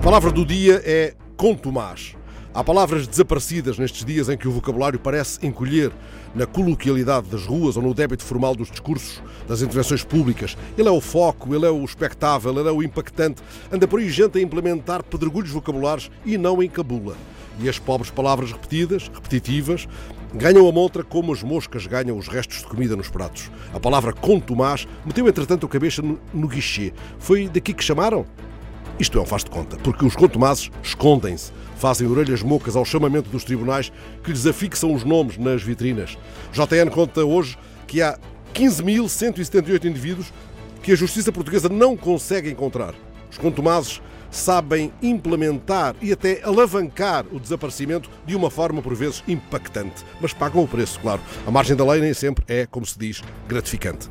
A palavra do dia é contumaz. Há palavras desaparecidas nestes dias em que o vocabulário parece encolher na coloquialidade das ruas ou no débito formal dos discursos, das intervenções públicas. Ele é o foco, ele é o espectável, ele é o impactante. Anda por aí gente a implementar pedregulhos vocabulares e não encabula. E as pobres palavras repetidas, repetitivas, ganham a montra como as moscas ganham os restos de comida nos pratos. A palavra contumaz meteu entretanto a cabeça no, guichê. Foi daqui que chamaram? Isto é um faz de conta, porque os contumazes escondem-se, fazem orelhas mocas ao chamamento dos tribunais que lhes afixam os nomes nas vitrinas. JN conta hoje que há 15.178 indivíduos que a justiça portuguesa não consegue encontrar. Os contumazes sabem implementar e até alavancar o desaparecimento de uma forma por vezes impactante, mas pagam o preço, claro. A margem da lei nem sempre é, como se diz, gratificante.